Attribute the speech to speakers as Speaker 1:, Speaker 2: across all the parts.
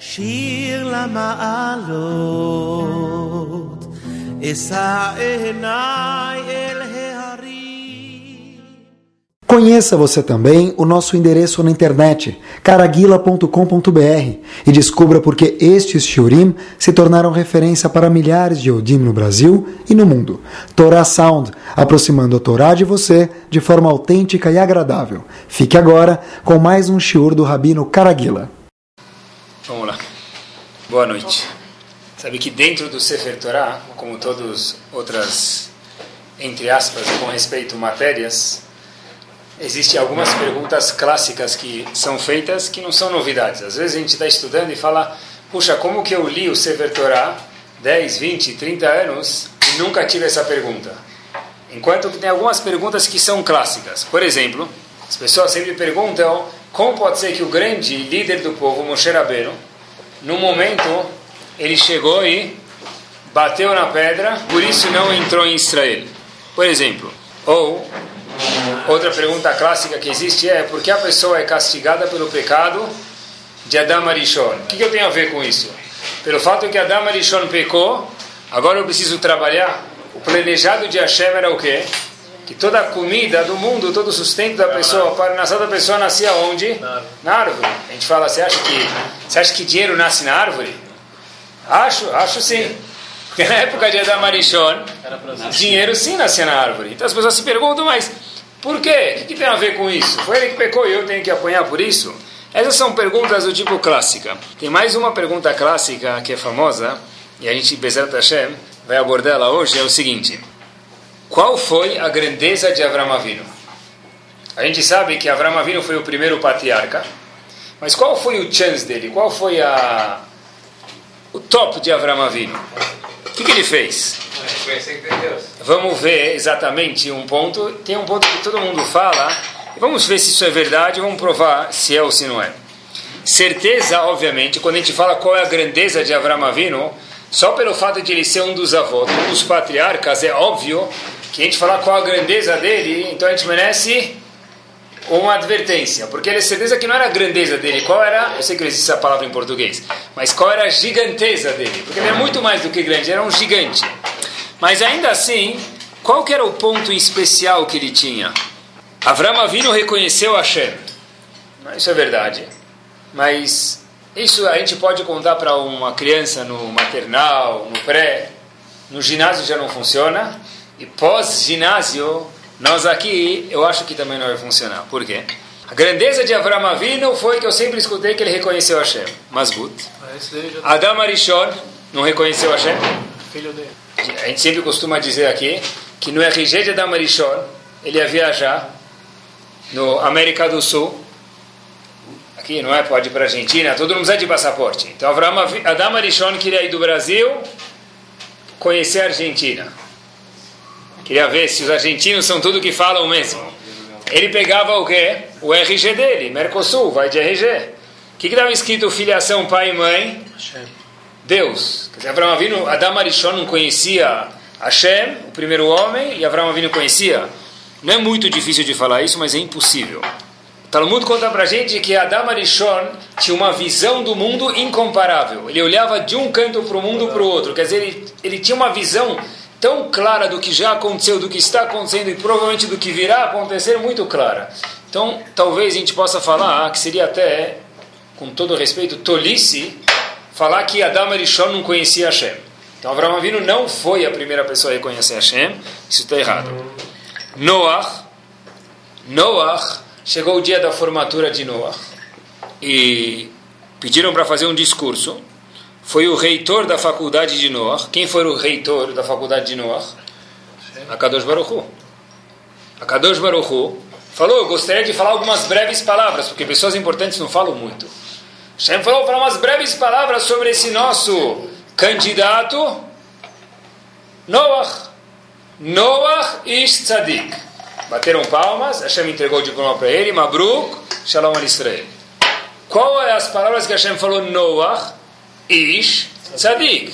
Speaker 1: שיר למעלות, אשא עיניי אל ההרים.
Speaker 2: Conheça você também o nosso endereço na internet, caraguila.com.br, e descubra por que estes shiurim se tornaram referência para milhares de Yodim no Brasil e no mundo. Torah Sound, aproximando a Torá de você de forma autêntica e agradável. Fique agora com mais um shiur do Rabino Caraguila.
Speaker 3: Vamos lá. Boa noite. Sabe que dentro do Sefer Torah, como todas outras, entre aspas, com respeito matérias, existem algumas perguntas clássicas que são feitas que não são novidades. Às vezes a gente está estudando e fala, puxa, como que eu li o Sefer Torah 10, 20, 30 anos e nunca tive essa pergunta? Enquanto que tem algumas perguntas que são clássicas. Por exemplo, as pessoas sempre perguntam como pode ser que o grande líder do povo, Moshe Rabbeinu, no momento ele chegou e bateu na pedra, por isso não entrou em Israel. Por exemplo, ou Outra pergunta clássica que existe é por que a pessoa é castigada pelo pecado de Adam Arishon? O que, eu tenho a ver com isso? Pelo fato que Adam Arishon pecou, agora eu preciso trabalhar. O planejado de Hashem era o quê? Que toda a comida do mundo, todo o sustento da pessoa, para nascer da pessoa nascia onde? Na árvore. A gente fala, você acha que, você acha que dinheiro nasce na árvore? Acho, acho sim. Porque na época de Adam Arishon, dinheiro sim nascia na árvore. Então as pessoas se perguntam, mas por quê? O que, que tem a ver com isso? Foi ele que pecou e eu tenho que apanhar por isso? Essas são perguntas do tipo clássica. Tem mais uma pergunta clássica que é famosa, e a gente, Bezerra Hashem, vai abordá-la hoje, é o seguinte. Qual foi a grandeza de Avram Avinu? A gente sabe que Avram Avinu foi o primeiro patriarca, mas qual foi o chance dele? Qual foi a, o top de Avram Avinu? O que, que ele fez? Vamos ver exatamente um ponto. Tem um ponto que todo mundo fala. Vamos ver se isso é verdade. Vamos provar se é ou se não é. Certeza, obviamente, quando a gente fala qual é a grandeza de Avram Avinu, só pelo fato de ele ser um dos avós, um dos patriarcas, é óbvio que a gente falar qual a grandeza dele, então a gente merece uma advertência, porque ele é certeza que não era a grandeza dele, qual era, eu sei que não existe essa palavra em português, mas qual era a giganteza dele, porque ele é muito mais do que grande, era um gigante. Mas ainda assim, qual que era o ponto especial que ele tinha? Avram Avinu reconheceu Hashem. Isso é verdade. Mas isso a gente pode contar para uma criança no maternal, no pré, no ginásio já não funciona. E pós-ginásio, nós aqui, eu acho que também não vai funcionar. Por quê? A grandeza de Avram Avinu foi que eu sempre escutei que ele reconheceu Hashem. Masgut. Adam Arishon não reconheceu Hashem?
Speaker 4: Filho dele.
Speaker 3: A gente sempre costuma dizer aqui que no RG de Adam Arishon, ele ia viajar no América do Sul. Aqui, não é? Pode ir para a Argentina, todo mundo precisa de passaporte. Então, Avraham, Adam Arishon queria ir do Brasil conhecer a Argentina. Queria ver se os argentinos são tudo que falam mesmo. Ele pegava o quê? O RG dele, Mercosul, vai de RG. O que estava escrito filiação pai e mãe? Deus. Quer dizer, Abraão Avinu, Adam Arishon não conhecia Hashem, o primeiro homem, e Abraão Avinu conhecia. Não é muito difícil de falar isso, mas é impossível. O Talmud conta pra gente que Adam Arishon tinha uma visão do mundo incomparável. Ele olhava de um canto para o mundo para o outro. Quer dizer, ele, ele tinha uma visão tão clara do que já aconteceu, do que está acontecendo e provavelmente do que virá acontecer, muito clara. Então, talvez a gente possa falar que seria até, com todo respeito, tolice falar que Adam Arishon não conhecia Hashem. Então, Avraham Avinu não foi a primeira pessoa a reconhecer Hashem. Isso está errado. Noah, Noah, chegou o dia da formatura de Noah e pediram para fazer um discurso foi o reitor da faculdade de Noah. Quem foi o reitor da faculdade de Noah? Akadosh Baruch Hu. Akadosh Baruch Hu falou, eu gostaria de falar algumas breves palavras, porque pessoas importantes não falam muito. Hashem falou, falar umas breves palavras sobre esse nosso candidato, Noah. Noah Ish Tzadik. Bateram palmas, Hashem entregou o diploma para ele, Mabruk, Shalom al Israel. Qual é as palavras que Hashem falou Noah? Ish Tzadik.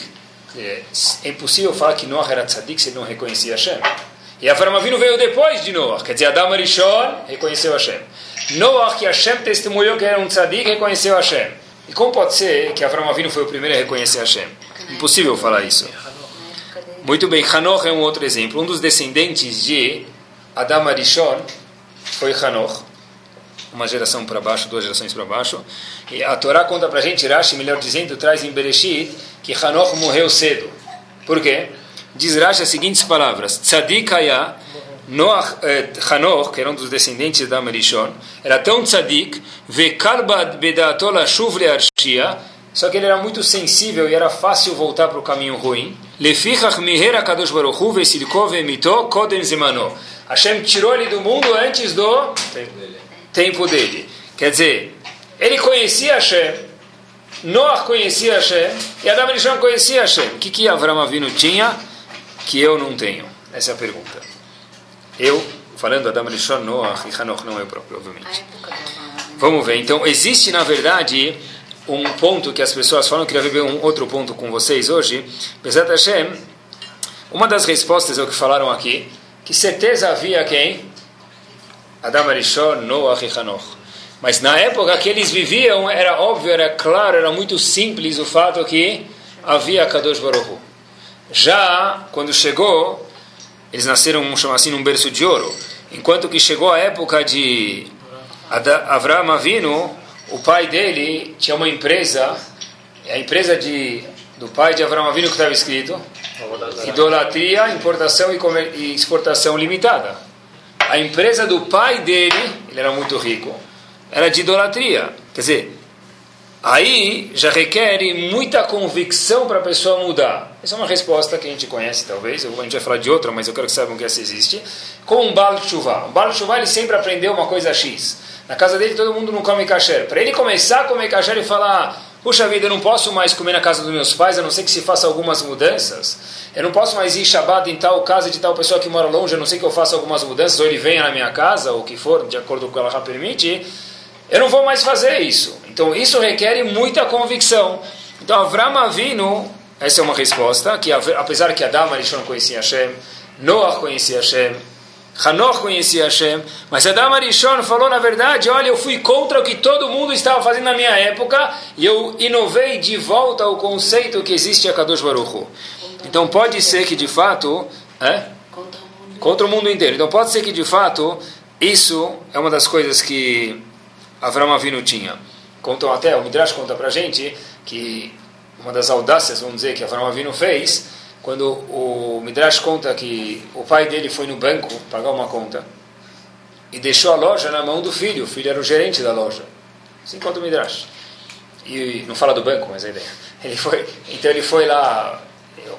Speaker 3: É impossível falar que Noah era Tzadik se ele não reconhecia Hashem. E Avram Avinu veio depois de Noah, quer dizer, Adam Arishon reconheceu Hashem. Noah, que Hashem testemunhou que era um Tzadik, reconheceu Hashem. E como pode ser que Avram Avinu foi o primeiro a reconhecer Hashem? Impossível falar isso. Muito bem, Hanoch é um outro exemplo. Um dos descendentes de Adam Arishon foi Hanoch, uma geração para baixo, duas gerações para baixo. E a Torá conta para a gente, Rashi, melhor dizendo, traz em Bereshit, que Hanoch morreu cedo. Por quê? Diz Rashi as seguintes palavras: Tzadik haya, Noach, eh, Hanoch, que era um dos descendentes de Adam Arishon, era tão tzadik, vekalbad bedatol ashuv le'arshia, só que ele era muito sensível e era fácil voltar para o caminho ruim. Lefichach miher kadosh baruch hu vesilko ve'mito kodem. Hashem tirou ele do mundo antes do tempo dele. Quer dizer, ele conhecia Hashem, Noah conhecia Hashem e Adam Rishon conhecia Hashem. O que, que Avram Avinu tinha que eu não tenho? Essa é a pergunta. Eu, falando Adam Rishon, Noah e Hanoch, não eu próprio, obviamente. Vamos ver. Então, existe, na verdade, um ponto que as pessoas falam, eu queria ver um outro ponto com vocês hoje. Bezat Hashem, uma das respostas é o que falaram aqui, que certeza havia quem? Adam Arishon, Noah e Hanoch. Mas na época que eles viviam, era óbvio, era claro, era muito simples o fato que havia Kadosh Baruch Hu. Já quando chegou, eles nasceram, vamos chamar assim, num berço de ouro. Enquanto que chegou a época de Avram Avinu, o pai dele tinha uma empresa, a empresa de, do pai de Avram Avinu que estava escrito, idolatria, importação e exportação limitada. A empresa do pai dele, ele era muito rico, era de idolatria. Quer dizer, aí já requer muita convicção para a pessoa mudar. Essa é uma resposta que a gente conhece, talvez. A gente vai falar de outra, mas eu quero que saibam que essa existe. Como um Baal Tshuva. Um Baal Tshuva, ele sempre aprendeu uma coisa X. Na casa dele todo mundo não come kasher. Para ele começar a comer kasher e falar, puxa vida, eu não posso mais comer na casa dos meus pais, a não ser que se faça algumas mudanças. Eu não posso mais ir Shabbat em tal casa de tal pessoa que mora longe, a não ser que eu faça algumas mudanças, ou ele venha na minha casa, ou o que for, de acordo com o que ela permite. Eu não vou mais fazer isso. Então isso requer muita convicção. Então Avram Avinu, essa é uma resposta, que apesar que Adam Arishon conhecia Hashem, Noah conhecia Hashem, Hanoch conhecia Hashem, mas Adam Arishon falou na verdade, olha, eu fui contra o que todo mundo estava fazendo na minha época e eu inovei de volta ao conceito que existe a Kadosh Baruch Hu. Então pode ser que de fato, é? Contra o mundo inteiro. Então pode ser que de fato isso é uma das coisas que Avram Avinu tinha. Contam até, o Midrash conta pra gente que uma das audácias, vamos dizer, que Avram Avinu fez quando o Midrash conta que o pai dele foi no banco pagar uma conta e deixou a loja na mão do filho, o filho era o gerente da loja. Assim conta o Midrash. E não fala do banco, mas a ideia. Ele foi, então ele foi lá,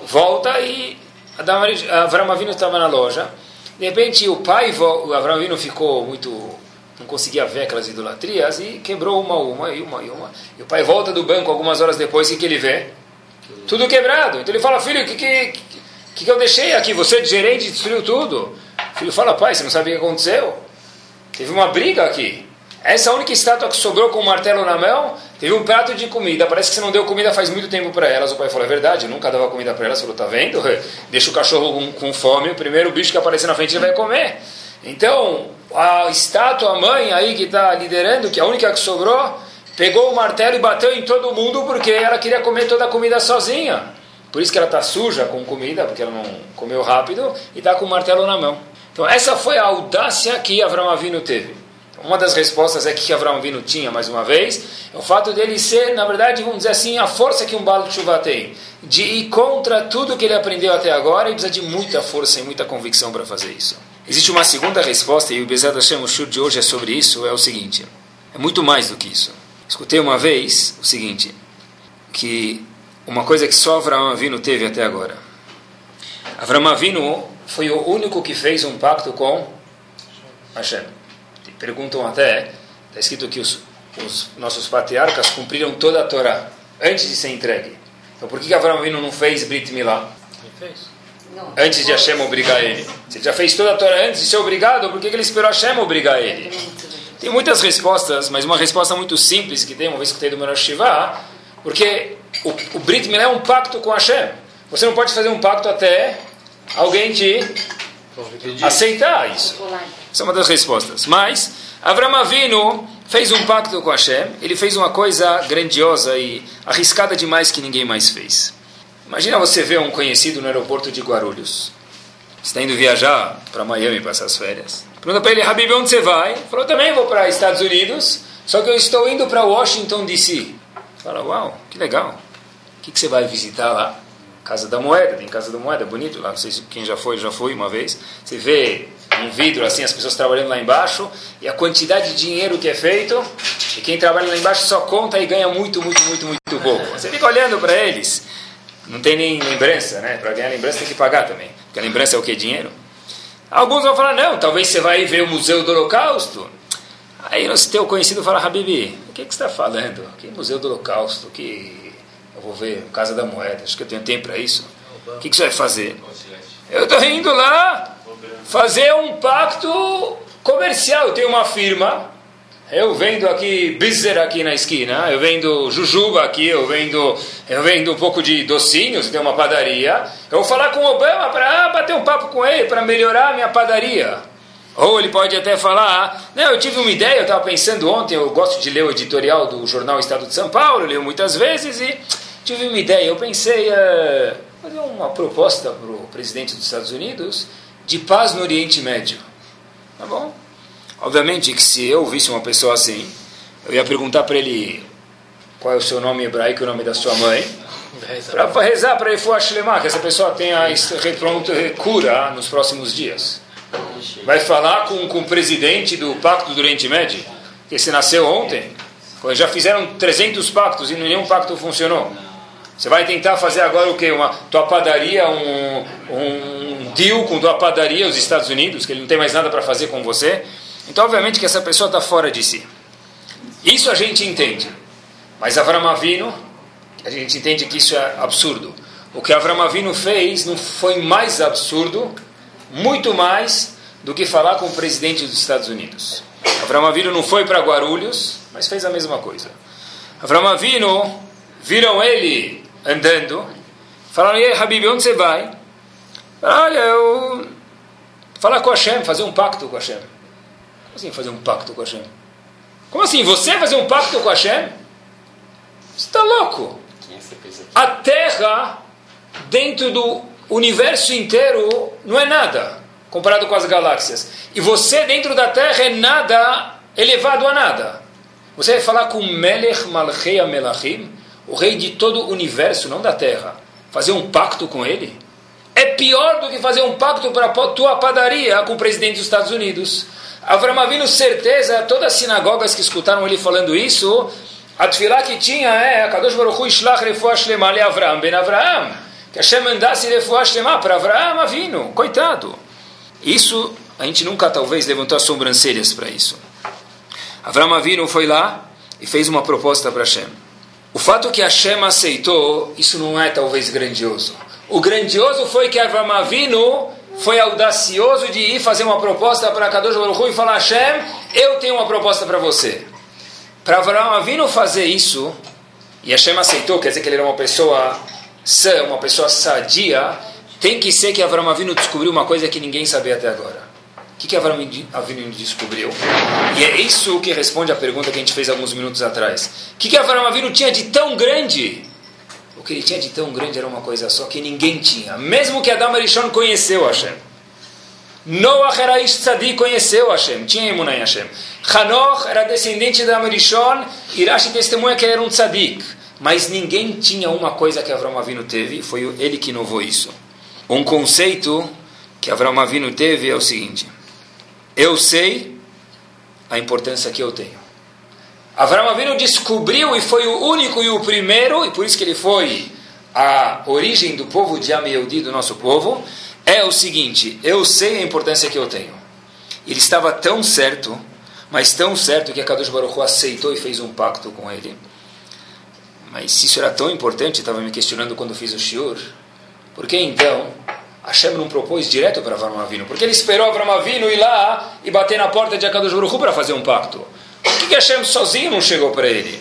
Speaker 3: volta e Avram Avinu estava na loja. De repente o pai, o Avram ficou muito não conseguia ver aquelas idolatrias e quebrou uma, uma e uma e uma. E o pai volta do banco algumas horas depois, e que ele vê? Tudo quebrado. Então ele fala, filho, o que, que, que, que eu deixei aqui? Você, de gerente, destruiu tudo. O filho fala, pai, você não sabe o que aconteceu? Teve uma briga aqui. Essa única estátua que sobrou com o um martelo na mão, teve um prato de comida. Parece que você não deu comida faz muito tempo para elas. O pai falou, é verdade, eu nunca dava comida para elas. Falou, tá vendo? Deixa o cachorro com, com fome, o primeiro bicho que aparecer na frente ele vai comer. Então, a estátua, a mãe aí que está liderando, que é a única que sobrou, pegou o martelo e bateu em todo mundo porque ela queria comer toda a comida sozinha. Por isso que ela está suja com comida, porque ela não comeu rápido, e está com o martelo na mão. Então essa foi a audácia que Avram Avinu teve. Uma das respostas é que Avram Avinu tinha, mais uma vez, é o fato dele ser, na verdade, vamos dizer assim, a força que um Baal de chuva tem, de ir contra tudo que ele aprendeu até agora e precisa de muita força e muita convicção para fazer isso. Existe uma segunda resposta, e o Bezat Hashem, o de hoje é sobre isso, é o seguinte, é muito mais do que isso. Escutei uma vez o seguinte, que uma coisa que só Avram Avinu teve até agora. Avram Avinu foi o único que fez um pacto com Hashem. Perguntam até, está escrito que os, os, nossos patriarcas cumpriram toda a Torá antes de ser entregue. Então por que Avram Avinu não fez Brit Milá? Ele fez. Não, antes de Hashem obrigar ele. Se ele já fez toda a Torá antes de ser obrigado, por que ele esperou Hashem obrigar ele? Tem muitas respostas, mas uma resposta muito simples que tem, uma vez que tem do Menosh Shiva, porque o, o Brit Milá é um pacto com Hashem. Você não pode fazer um pacto até alguém te aceitar isso. Essa é uma das respostas. Mas, Avram Avinu fez um pacto com Hashem, ele fez uma coisa grandiosa e arriscada demais que ninguém mais fez. Imagina você ver um conhecido no aeroporto de Guarulhos. Está indo viajar para Miami passar as férias. Pergunta para ele, Habib, onde você vai? Ele falou, também vou para Estados Unidos, só que eu estou indo para Washington, D.C. Fala, uau, que legal. O que, que você vai visitar lá? Casa da Moeda, tem Casa da Moeda, bonito lá, não sei se quem já foi, já foi uma vez. Você vê um vidro assim, as pessoas trabalhando lá embaixo, e a quantidade de dinheiro que é feito, e quem trabalha lá embaixo só conta e ganha muito, muito, muito, muito pouco. Você fica olhando para eles, não tem nem lembrança, né? Para ganhar lembrança tem que pagar também, porque a lembrança é o que? Dinheiro. Alguns vão falar, não, talvez você vai ver o Museu do Holocausto. Aí o teu conhecido fala, Habibi, o que, que você está falando? Que Museu do Holocausto? Que eu vou ver Casa da Moeda, acho que eu tenho tempo para isso. O que, que você vai fazer? Eu estou indo lá fazer um pacto comercial. Eu tenho uma firma, eu vendo aqui bizer aqui na esquina, eu vendo jujuba aqui, eu vendo, eu vendo um pouco de docinhos, tem uma padaria. Eu vou falar com o Obama para ah, bater um papo com ele, para melhorar a minha padaria. Ou ele pode até falar, não, eu tive uma ideia, eu estava pensando ontem, eu gosto de ler o editorial do jornal Estado de São Paulo, leio muitas vezes e tive uma ideia, eu pensei uh, fazer uma proposta para o presidente dos Estados Unidos de paz no Oriente Médio. Tá bom? Obviamente que se eu visse uma pessoa assim, eu ia perguntar para ele qual é o seu nome hebraico e o nome da sua mãe, para rezar para ele Shlema, que essa pessoa tenha pronto cura nos próximos dias. Vai falar com, com o presidente do Pacto do Oriente Médio, que se nasceu ontem, já fizeram 300 pactos e nenhum pacto funcionou. Você vai tentar fazer agora o quê? Uma tua padaria, um, um deal com tua padaria, os Estados Unidos, que ele não tem mais nada para fazer com você. Então, obviamente que essa pessoa está fora de si. Isso a gente entende. Mas Avram Avinu, a gente entende que isso é absurdo. O que Avram Avinu fez não foi mais absurdo, muito mais, do que falar com o presidente dos Estados Unidos. Avram Avinu não foi para Guarulhos, mas fez a mesma coisa. Avram Avinu, viram ele andando, falaram, e aí, Habib, onde você vai? Olha, eu... Falar com Hashem, fazer um pacto com Hashem assim fazer um pacto com Hashem? Como assim? Você fazer um pacto com Hashem? Você está louco? A Terra, dentro do universo inteiro, não é nada, comparado com as galáxias. E você, dentro da Terra, é nada elevado a nada. Você vai falar com Melech Malchei Melachim, o rei de todo o universo, não da Terra. Fazer um pacto com ele? É pior do que fazer um pacto para a tua padaria com o presidente dos Estados Unidos. Avram Avinu, certeza, todas as sinagogas que escutaram ele falando isso, a tefilá que tinha é Kadosh Baruch Hu Ishlach Refuah Shlema le Avram ben Avram. Que Hashem mandasse Refuah Shlema para Avram Avinu. Coitado. Isso, a gente nunca talvez levantou as sobrancelhas para isso. Avram Avinu foi lá e fez uma proposta para Hashem. O fato que Hashem aceitou, isso não é talvez grandioso. O grandioso foi que Avram Avinu foi audacioso de ir fazer uma proposta para Kadosh Baruch e falar Hashem, eu tenho uma proposta para você. Para Avraham Avinu fazer isso, e Hashem aceitou, quer dizer que ele era uma pessoa sã, uma pessoa sadia, tem que ser que Avraham Avinu descobriu uma coisa que ninguém sabia até agora. O que, que Avraham Avinu descobriu? E é isso que responde à pergunta que a gente fez alguns minutos atrás. O que, que Avraham Avinu tinha de tão grande o que ele tinha de tão grande era uma coisa só que ninguém tinha. Mesmo que Adam Arishon conheceu Hashem. Noach era Tzadik, conheceu Hashem, tinha Emunah em Hashem. Hanoch era descendente de Adam Arishon, Irashi testemunha que era um Tzadik. Mas ninguém tinha uma coisa que Avram Avinu teve, foi ele que inovou isso. Um conceito que Avram Avinu teve é o seguinte: eu sei a importância que eu tenho. Avram Avinu descobriu e foi o único e o primeiro, e por isso que ele foi a origem do povo de Ameudi, do nosso povo, é o seguinte, eu sei a importância que eu tenho. Ele estava tão certo, mas tão certo que a Kadosh Baruch Hu aceitou e fez um pacto com ele. Mas se isso era tão importante, estava me questionando quando fiz o shiur, por que então Hashem não propôs direto para Avram Avinu? Porque ele esperou Avram Avinu ir lá e bater na porta de Akadosh Baruch para fazer um pacto. Por que, que Hashem sozinho não chegou para ele?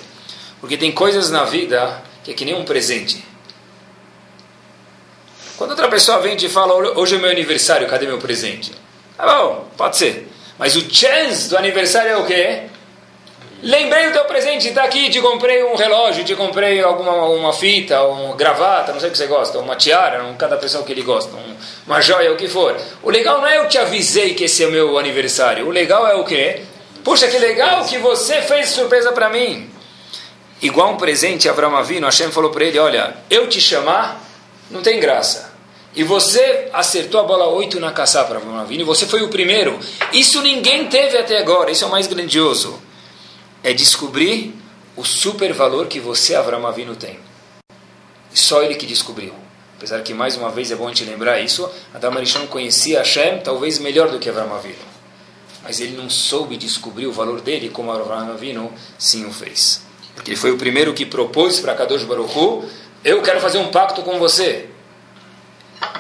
Speaker 3: Porque tem coisas na vida que é que nem um presente. Quando outra pessoa vem e fala, hoje é meu aniversário, cadê meu presente? Ah, bom, pode ser. Mas o chance do aniversário é o quê? Lembrei do teu presente, está aqui, te comprei um relógio, te comprei alguma uma fita, uma gravata, não sei o que você gosta, uma tiara, um, cada pessoa que ele gosta, um, uma joia, o que for. O legal não é eu te avisei que esse é o meu aniversário, o legal é o quê? Puxa, que legal que você fez surpresa para mim. Igual um presente, Avram Avinu, Hashem falou para ele, olha, eu te chamar, não tem graça. E você acertou a bola 8 na caçar para Avinu, e você foi o primeiro. Isso ninguém teve até agora, isso é o mais grandioso é descobrir o super valor que você, Avram Avinu, tem. E só ele que descobriu. Apesar que, mais uma vez, é bom te lembrar isso, Adam Arishon conhecia Hashem talvez melhor do que Avram Avinu. Mas ele não soube descobrir o valor dele como Avram Avinu sim o fez. Porque ele foi o primeiro que propôs para Kadosh Baruch eu quero fazer um pacto com você.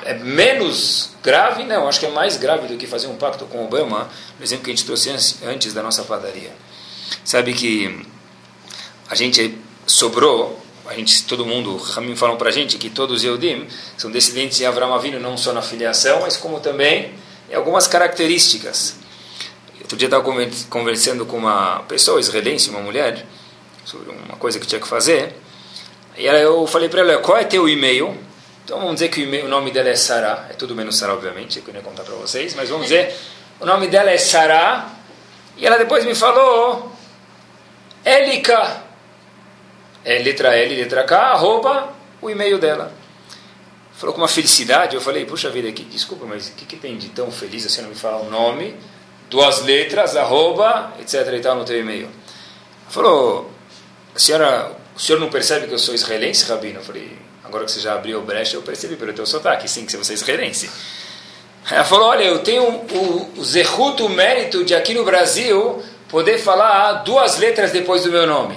Speaker 3: É menos grave? Não, acho que é mais grave do que fazer um pacto com Obama, no exemplo que a gente trouxe antes da nossa padaria. Sabe que a gente sobrou, a gente, todo mundo, Ramim falam para a gente que todos os Eudim são descendentes de Avram Avinu, não só na filiação, mas como também em algumas características. Outro dia estava conversando com uma pessoa israelense, uma mulher, sobre uma coisa que tinha que fazer. E eu falei para ela, qual é teu e-mail? Então vamos dizer que o, o nome dela é Sarah, é tudo menos Sarah, obviamente, que eu não ia contar para vocês, mas vamos dizer, o nome dela é Sarah, e ela depois me falou Elika. É letra L, letra K, arroba o e-mail dela. Falou com uma felicidade, eu falei, puxa vida, aqui, desculpa, mas o que, que tem de tão feliz assim não me falar o nome, duas letras, arroba, etc e tal no teu e-mail. Falou, senhora, o senhor não percebe que eu sou israelense, Rabino? Eu falei, agora que você já abriu o brecha, eu percebi pelo teu sotaque, sim, que você é israelense. Ela falou, olha, eu tenho o, o zerruto, o mérito de aqui no Brasil poder falar duas letras depois do meu nome.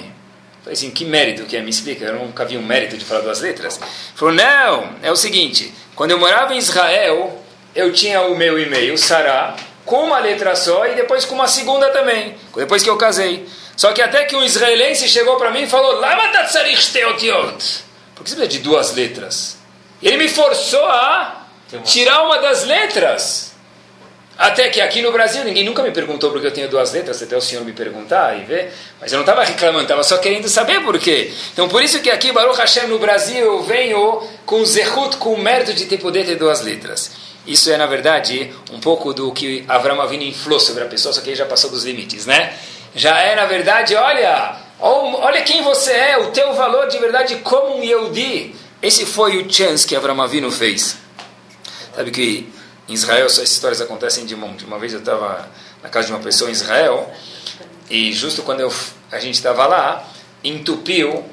Speaker 3: Falei assim, que mérito que é? Me explica, eu nunca vi um mérito de falar duas letras. Falou, não, é o seguinte, quando eu morava em Israel, eu tinha o meu e-mail, Sará, com uma letra só e depois com uma segunda também, depois que eu casei. Só que até que um israelense chegou para mim e falou. Por que você precisa de duas letras? E ele me forçou a tirar uma das letras. Até que aqui no Brasil ninguém nunca me perguntou porque eu tenho duas letras, até o senhor me perguntar e ver, mas eu não estava reclamando, estava só querendo saber por quê. Então por isso que aqui, Baruch Hashem, no Brasil, eu venho com zehut, com o mérito de ter poder ter duas letras. Isso é, na verdade, um pouco do que Avram Avinu inflou sobre a pessoa, só que ele já passou dos limites, né? Já é, na verdade, olha, olha quem você é, o teu valor de verdade como um Yehudi. Esse foi o chance que Avram Avinu fez. Sabe que em Israel, essas histórias acontecem de monte. Uma vez eu estava na casa de uma pessoa em Israel e justo quando eu, a gente estava lá, entupiu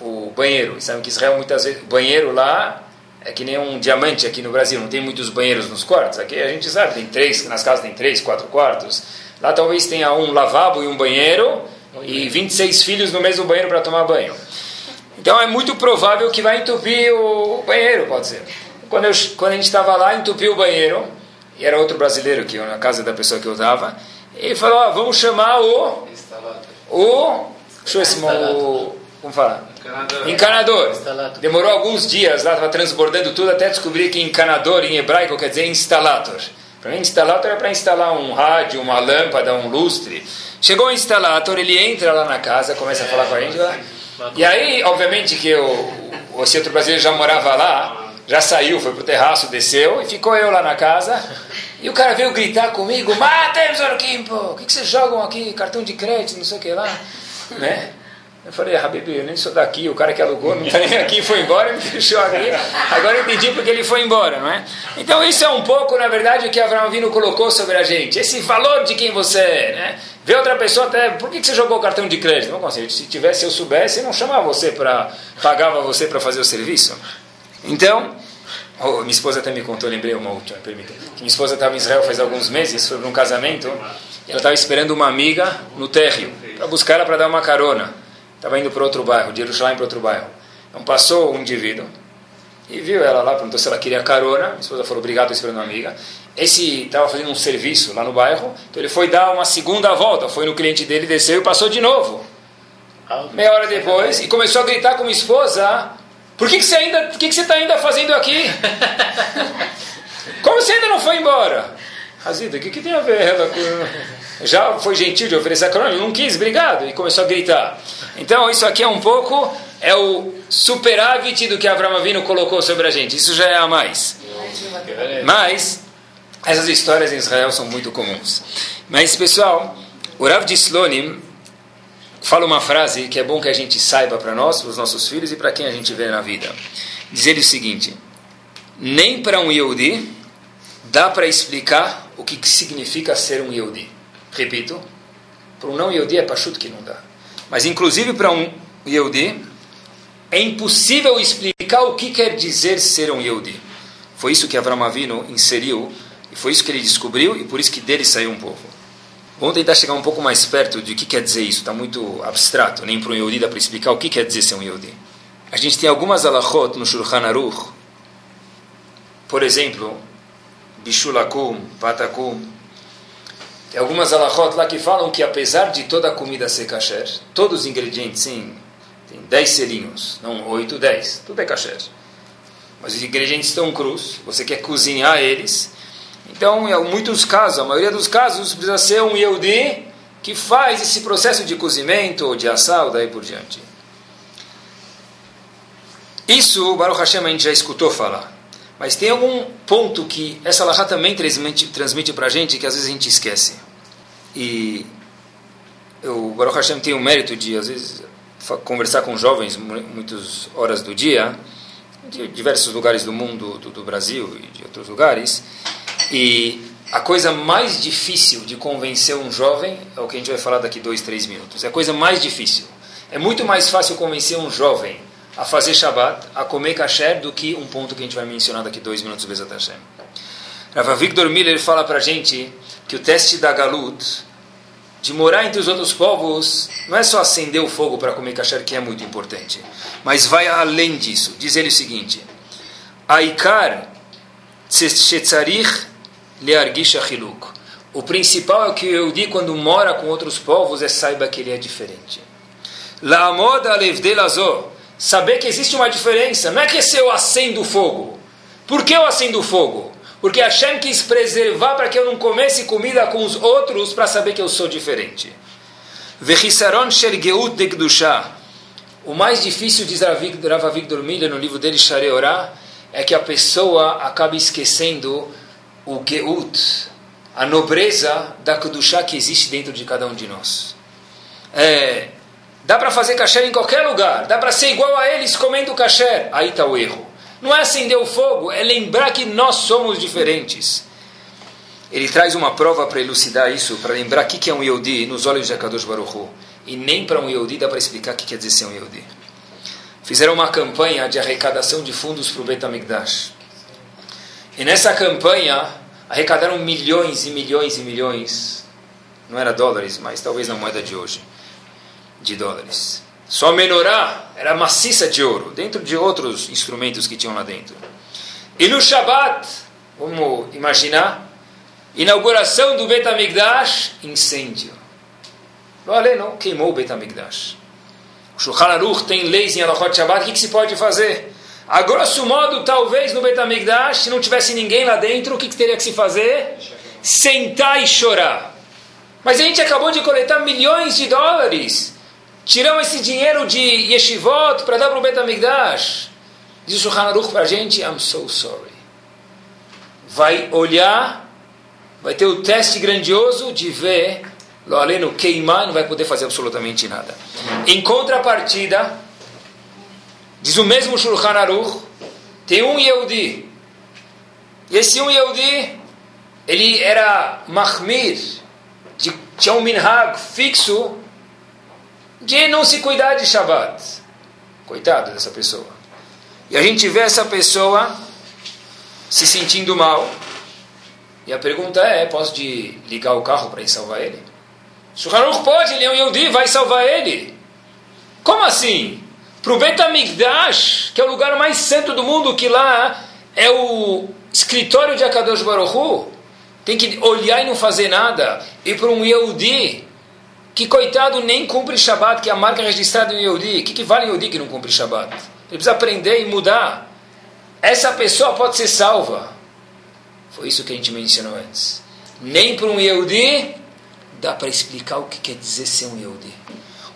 Speaker 3: o banheiro. E sabe que Israel muitas vezes, banheiro lá é que nem um diamante aqui no Brasil, não tem muitos banheiros nos quartos. Aqui a gente sabe, tem três, nas casas tem três, quatro quartos. Lá talvez tenha um lavabo e um banheiro e 26 filhos no mesmo banheiro para tomar banho. Então é muito provável que vai entupir o banheiro, pode ser. Quando, eu, quando a gente estava lá, entupiu o banheiro, e era outro brasileiro que na casa da pessoa que eu estava, e falou, ah, vamos chamar o... O... Deixa eu ver o... Como fala? Encanador. encanador. Demorou alguns dias lá, estava transbordando tudo, até descobri que encanador em hebraico quer dizer instalator. Para mim, instalator é para instalar um rádio, uma lâmpada, um lustre. Chegou o instalator, ele entra lá na casa, começa a falar com a gente. Lá. E aí, obviamente, que o, o outro brasileiro já morava lá, já saiu, foi pro terraço, desceu e ficou eu lá na casa. E o cara veio gritar comigo: Matem, Zorquimpo, o que, que vocês jogam aqui? Cartão de crédito, não sei o que lá. Né? Eu falei, Habib, eu nem sou daqui, o cara que alugou não está nem aqui, foi embora e me deixou aqui. Agora eu entendi porque ele foi embora, não é? Então isso é um pouco, na verdade, o que Abraão Vino colocou sobre a gente. Esse valor de quem você é, né? Ver outra pessoa até, por que, que você jogou o cartão de crédito? Não consigo. Se tivesse, eu soubesse, eu não chamava você para, pagava você para fazer o serviço. Então, oh, minha esposa até me contou, lembrei uma última, permita. Minha esposa estava em Israel faz alguns meses, foi para um casamento, ela estava esperando uma amiga no térreo, para buscar ela para dar uma carona. Estava indo para outro bairro, de Jerusalém para outro bairro. Então passou um indivíduo e viu ela lá, perguntou se ela queria carona. Minha esposa falou, obrigado, esperando uma amiga. Esse estava fazendo um serviço lá no bairro, então ele foi dar uma segunda volta, foi no cliente dele, desceu e passou de novo. Meia hora depois, e começou a gritar com minha esposa, por que, que você ainda, que, que você está ainda fazendo aqui? Como você ainda não foi embora? Razida, o que, que tem a ver ela com... Já foi gentil de oferecer a carona, não quis, obrigado, e começou a gritar. Então, isso aqui é um pouco, é o superávit do que Avraham Avinu colocou sobre a gente. Isso já é a mais. Mas, essas histórias em Israel são muito comuns. Mas, pessoal, o Rav de Slonim fala uma frase que é bom que a gente saiba para nós, para os nossos filhos e para quem a gente vê na vida. Diz ele o seguinte: nem para um Yehudi dá para explicar o que significa ser um Yehudi. Repito, para um não Yehudi é pachuto que não dá. Mas inclusive para um Yehudi é impossível explicar o que quer dizer ser um Yehudi. Foi isso que Avram Avinu inseriu e foi isso que ele descobriu e por isso que dele saiu um povo. Vamos tentar chegar um pouco mais perto de o que quer dizer isso. Está muito abstrato, nem para um Yehudi dá para explicar o que quer dizer ser um Yehudi. A gente tem algumas alachot no Shulchan Aruch, por exemplo, Bishulakum, Patakum, tem algumas alachot lá que falam que apesar de toda a comida ser kasher, todos os ingredientes, sim, tem 10 selinhos, não 8, 10, tudo é kasher. Mas os ingredientes estão crus, você quer cozinhar eles, então, em muitos casos, a maioria dos casos, precisa ser um Yehudi que faz esse processo de cozimento ou de assal, daí por diante. Isso, Baruch Hashem, a gente já escutou falar. Mas tem algum ponto que essa Lahá também transmite, transmite para a gente que às vezes a gente esquece. E o Baruch Hashem tem o mérito de, às vezes, conversar com jovens muitas horas do dia, de diversos lugares do mundo, do, do Brasil e de outros lugares. E a coisa mais difícil de convencer um jovem é o que a gente vai falar daqui dois, três minutos. É a coisa mais difícil. É muito mais fácil convencer um jovem a fazer Shabbat, a comer kasher, do que um ponto que a gente vai mencionar daqui dois minutos, Bezat Hashem. Rav Victor Miller fala para a gente que o teste da Galut, de morar entre os outros povos, não é só acender o fogo para comer kasher, que é muito importante, mas vai além disso. Diz ele o seguinte: Aikar shetzarich leargish achiluk. O principal é que eu digo quando mora com outros povos é saiba que ele é diferente. La moda levdelazo saber que existe uma diferença. Não é que se eu acendo o fogo. Por que eu acendo o fogo? Porque Hashem quis preservar para que eu não comesse comida com os outros para saber que eu sou diferente. O mais difícil, diz Rav Avigdor Miller no livro dele, Shareorá, é que a pessoa acaba esquecendo o Geut, a nobreza da Kedushá que existe dentro de cada um de nós. É, Dá para fazer kasher em qualquer lugar. Dá para ser igual a eles comendo kasher. Aí está o erro. Não é acender o fogo, é lembrar que nós somos diferentes. Ele traz uma prova para elucidar isso, para lembrar o que é um Yehudi nos olhos de Akadosh Baruch Hu. E nem para um Yehudi dá para explicar o que quer dizer ser um Yehudi. Fizeram uma campanha de arrecadação de fundos para o Betamigdash. E nessa campanha arrecadaram milhões e milhões e milhões. Não era dólares, mas talvez na moeda de hoje de dólares. Só menorá era maciça de ouro, dentro de outros instrumentos que tinham lá dentro. E no Shabat, vamos imaginar, inauguração do Betamigdash, incêndio. Olha, não queimou o Betamigdash. O Shulchan Aruch tem leis em Alachot Shabbat, o que, que se pode fazer? A grosso modo, talvez no Betamigdash, se não tivesse ninguém lá dentro, o que, que teria que se fazer? Sentar e chorar. Mas a gente acabou de coletar milhões de dólares Tiramos esse dinheiro de yeshivot para dar para o Betamigdash. Diz o Shulchan Aruch para a gente, I'm so sorry. Vai olhar, vai ter o teste grandioso de ver, lo aleno queimar, não vai poder fazer absolutamente nada. Em contrapartida, diz o mesmo Shulchan Aruch, tem um Yehudi. E esse um Yehudi, ele era mahmir, de, tinha um minhag fixo de não se cuidar de Shabbat. Coitado dessa pessoa. E a gente vê essa pessoa se sentindo mal. E a pergunta é: posso de ligar o carro para ir salvar ele? Shulchan pode, ele é um Yehudi, vai salvar ele. Como assim? Para o Betamigdash, que é o lugar mais santo do mundo, que lá é o escritório de Akadosh Baruch Hu, tem que olhar e não fazer nada. E para um Yehudi, que coitado nem cumpre Shabat, que é a marca registrada em Yehudi. O que, que vale Yehudi que não cumpre Shabat? Ele precisa aprender e mudar. Essa pessoa pode ser salva. Foi isso que a gente mencionou antes. Nem para um Yehudi dá para explicar o que quer dizer ser um Yehudi.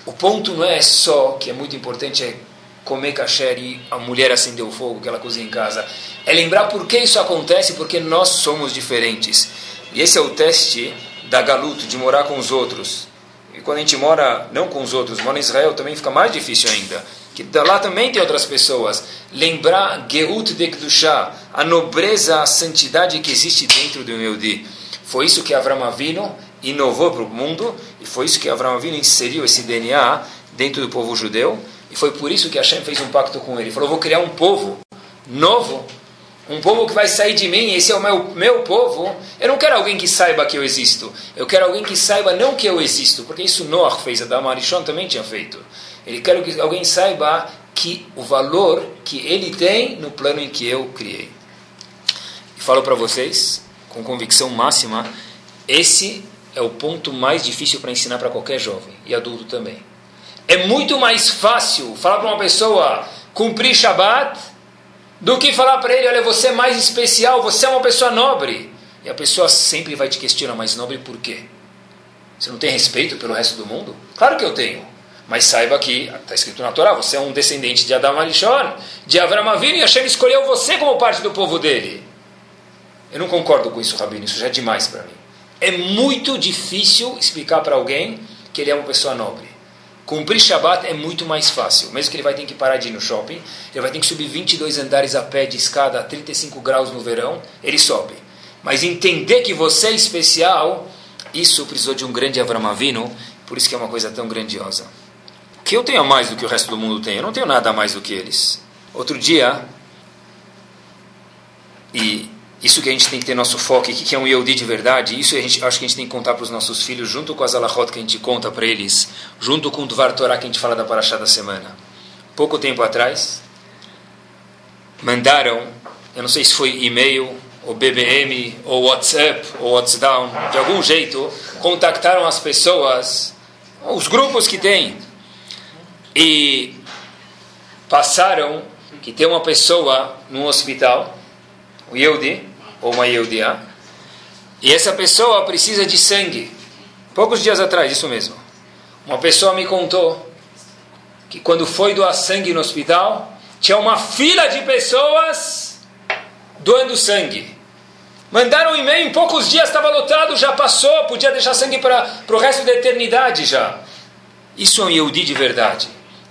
Speaker 3: O ponto não é só, que é muito importante, é comer kasher e a mulher acender o fogo que ela cozinha em casa. É lembrar por que isso acontece, porque nós somos diferentes. E esse é o teste da galuto, de morar com os outros. E quando a gente mora, não com os outros, mora em Israel, também fica mais difícil ainda. Que lá também tem outras pessoas. Lembrar Geut de Kedushá, a nobreza, a santidade que existe dentro do Yehudi. Foi isso que Avram Avinu inovou para o mundo, e foi isso que Avram Avinu inseriu esse DNA dentro do povo judeu, e foi por isso que Hashem fez um pacto com. Ele falou, vou criar um povo novo, um povo que vai sair de mim, esse é o meu, meu povo. Eu não quero alguém que saiba que eu existo, eu quero alguém que saiba não que eu existo, porque isso Noah fez, a Damarishon também tinha feito. Ele quer que alguém saiba que o valor que ele tem no plano em que eu criei. E falo para vocês, com convicção máxima, esse é o ponto mais difícil para ensinar para qualquer jovem e adulto também. É muito mais fácil falar para uma pessoa cumprir Shabat do que falar para ele: olha, você é mais especial, você é uma pessoa nobre. E a pessoa sempre vai te questionar: mas nobre por quê? Você não tem respeito pelo resto do mundo? Claro que eu tenho. Mas saiba que, está escrito na Torá, você é um descendente de Adam Alishon, de Avram Avinu, e Hashem escolheu você como parte do povo dele. Eu não concordo com isso, Rabino, isso já é demais para mim. É muito difícil explicar para alguém que ele é uma pessoa nobre. Cumprir Shabat é muito mais fácil. Mesmo que ele vai ter que parar de ir no shopping, ele vai ter que subir 22 andares a pé de escada a 35 graus no verão, ele sobe. Mas entender que você é especial, isso precisou de um grande Avram Avinu, por isso que é uma coisa tão grandiosa. Que eu tenha mais do que o resto do mundo tem, eu não tenho nada mais do que eles. Outro dia, e isso que a gente tem que ter nosso foco, o que é um Yehudi de verdade, isso a gente, acho que a gente tem que contar para os nossos filhos, junto com as alahot que a gente conta para eles, junto com o Dvar Torah que a gente fala da Parashá da semana. Pouco tempo atrás, mandaram, eu não sei se foi e-mail, ou BBM, ou WhatsApp, ou WhatsApp, de algum jeito, contactaram as pessoas, os grupos que tem, e passaram que tem uma pessoa no hospital, o Yehudi, ou uma Yehudiá, e essa pessoa precisa de sangue. Poucos dias atrás, isso mesmo. Uma pessoa me contou que quando foi doar sangue no hospital, tinha uma fila de pessoas doando sangue. Mandaram um e-mail, em poucos dias estava lotado, já passou, podia deixar sangue para o resto da eternidade já. Isso é um Yehudi de verdade.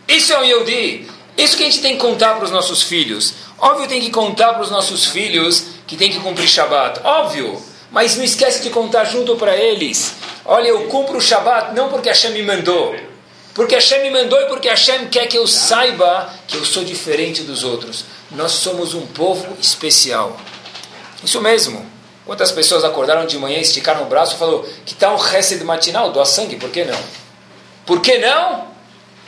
Speaker 3: Isso é um Yehudi. Isso que a gente tem que contar para os nossos filhos. Óbvio, tem que contar para os nossos filhos que tem que cumprir Shabat. Óbvio. Mas não esquece de contar junto para eles. Olha, eu cumpro o Shabat não porque Hashem me mandou. Porque Hashem me mandou e porque Hashem quer que eu saiba que eu sou diferente dos outros. Nós somos um povo especial. Isso mesmo. Quantas pessoas acordaram de manhã, esticaram o braço e falaram que tal tá um de matinal, doa sangue, por que não? Por que não?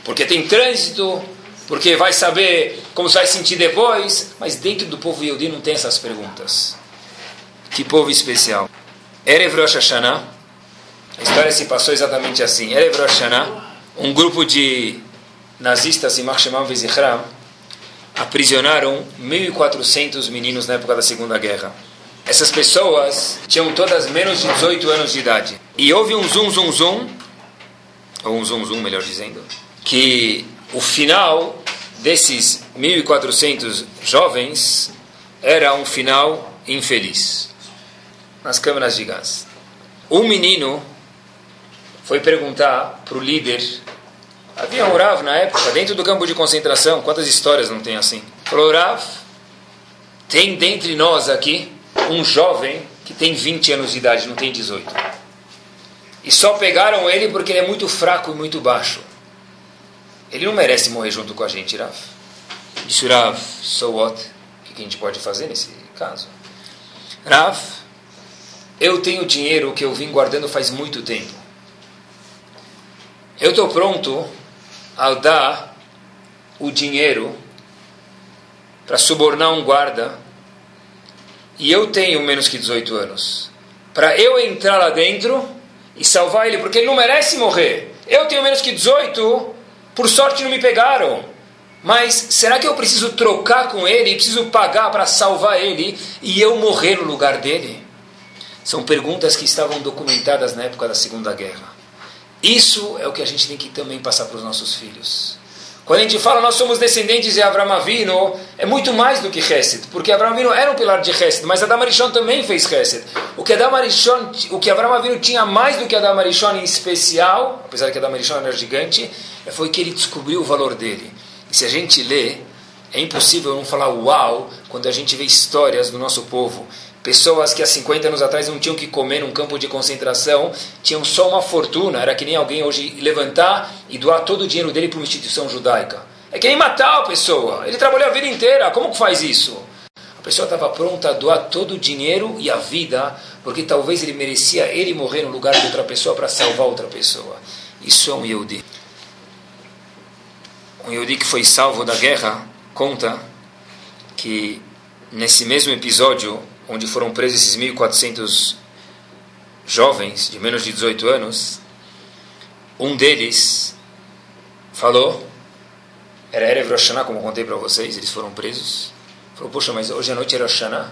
Speaker 3: Porque tem trânsito, porque vai saber como você vai sentir depois, mas dentro do povo Yehudi não tem essas perguntas. Que povo especial. Erev Rosh Hashanah, a história se passou exatamente assim. Erev Rosh Hashanah, um grupo de nazistas em Marshemam Vizichram aprisionaram 1.400 meninos na época da Segunda Guerra. Essas pessoas tinham todas menos de 18 anos de idade. E houve um zoom, zoom, zoom, ou um zoom, zoom, melhor dizendo, que o final desses 1.400 jovens era um final infeliz nas câmeras de gás. Um menino foi perguntar para o líder. Havia um Rav na época, dentro do campo de concentração. Quantas histórias não tem assim? Falou: Rav, tem dentre nós aqui um jovem que tem 20 anos de idade, não tem 18. E só pegaram ele porque ele é muito fraco e muito baixo. Ele não merece morrer junto com a gente, Rav. Disse Rav, so what? O que a gente pode fazer nesse caso? Rav, eu tenho dinheiro que eu vim guardando faz muito tempo. Eu estou pronto a dar o dinheiro para subornar um guarda e eu tenho menos que 18 anos. Para eu entrar lá dentro e salvar ele, porque ele não merece morrer. Eu tenho menos que 18, por sorte não me pegaram. Mas será que eu preciso trocar com ele, preciso pagar para salvar ele e eu morrer no lugar dele? São perguntas que estavam documentadas na época da Segunda Guerra. Isso é o que a gente tem que também passar para os nossos filhos. Quando a gente fala nós somos descendentes de Avram Avinu, é muito mais do que Hesed, porque Avram Avinu era um pilar de Hesed, mas Adam Arishon também fez Hesed. O que Adam Arishon, o que Avram Avinu tinha mais do que Adam Arishon em especial, apesar que Adam Arishon era gigante, foi que ele descobriu o valor dele. E se a gente lê, é impossível não falar uau quando a gente vê histórias do nosso povo Pessoas que há 50 anos atrás não tinham que comer num campo de concentração, tinham só uma fortuna, era que nem alguém hoje levantar e doar todo o dinheiro dele para uma instituição judaica. É que nem matar a pessoa. Ele trabalhou a vida inteira, como que faz isso? A pessoa estava pronta a doar todo o dinheiro e a vida, porque talvez ele merecia ele morrer no lugar de outra pessoa para salvar outra pessoa. Isso é um Yehudi. Um Yehudi que foi salvo da guerra conta que nesse mesmo episódio onde foram presos esses 1.400 jovens de menos de 18 anos, um deles falou, era Erev Rosh como contei para vocês, eles foram presos. Falou, poxa, mas hoje à noite era Rosh Então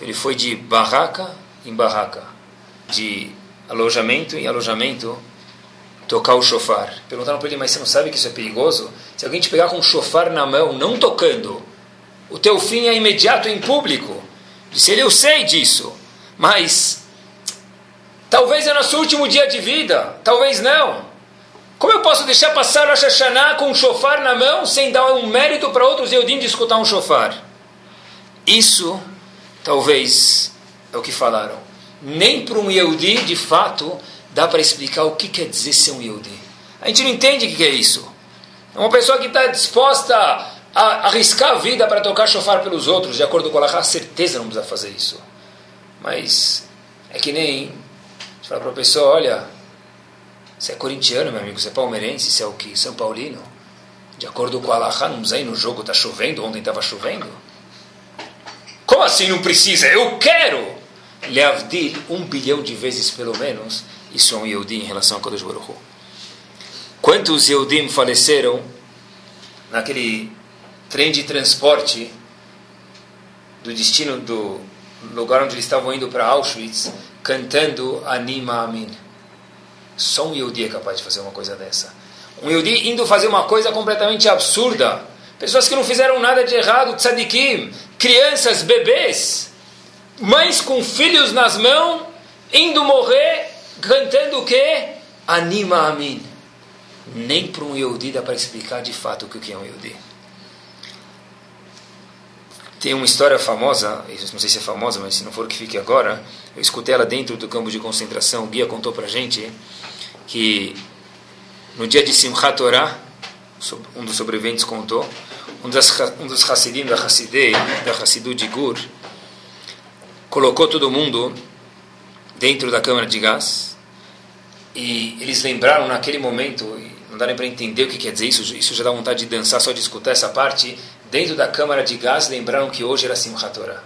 Speaker 3: ele foi de barraca em barraca, de alojamento em alojamento, tocar o chofar. Perguntaram para ele, mas você não sabe que isso é perigoso? Se alguém te pegar com um chofar na mão, não tocando, o teu fim é imediato em público. Disse ele, eu sei disso, mas talvez é nosso último dia de vida, talvez não. Como eu posso deixar passar Rosh Hashanah com um chofar na mão sem dar um mérito para outros Eudim de escutar um chofar? Isso, talvez, é o que falaram. Nem para um Yehudi, de fato, dá para explicar o que quer dizer ser um Yehudi. A gente não entende o que é isso. É uma pessoa que está disposta a arriscar a vida para tocar chofar pelos outros, de acordo com a Allah, certeza não precisa fazer isso. Mas é que nem você fala para a pessoa, olha, você é corintiano, meu amigo, você é palmeirense, você é o que? São Paulino. De acordo com a Allah, não precisa ir no jogo, está chovendo, ontem estava chovendo. Como assim não precisa? Eu quero! Leavdil, um bilhão de vezes pelo menos, isso é um Yehudi em relação a Kodesh Baruch Quantos Yehudim faleceram naquele trem de transporte do destino do lugar onde eles estavam indo para Auschwitz, cantando Anima Amin. Só um Yehudi é capaz de fazer uma coisa dessa. Um Yehudi indo fazer uma coisa completamente absurda. Pessoas que não fizeram nada de errado, tzadikim, crianças, bebês, mães com filhos nas mãos, indo morrer, cantando o quê? Anima Amin. Nem para um Yehudi dá para explicar de fato o que é um Yehudi. Tem uma história famosa, não sei se é famosa, mas se não for que fique agora, eu escutei ela dentro do campo de concentração, o guia contou para gente que no dia de Simchat Torah, um dos sobreviventes contou, um, das, um dos Hassidim da Hassidei, da Hassidu de Gur, colocou todo mundo dentro da câmara de gás e eles lembraram naquele momento, não dá nem para entender o que quer dizer isso, isso já dá vontade de dançar só de escutar essa parte, dentro da câmara de gás, lembraram que hoje era Simchat Torah.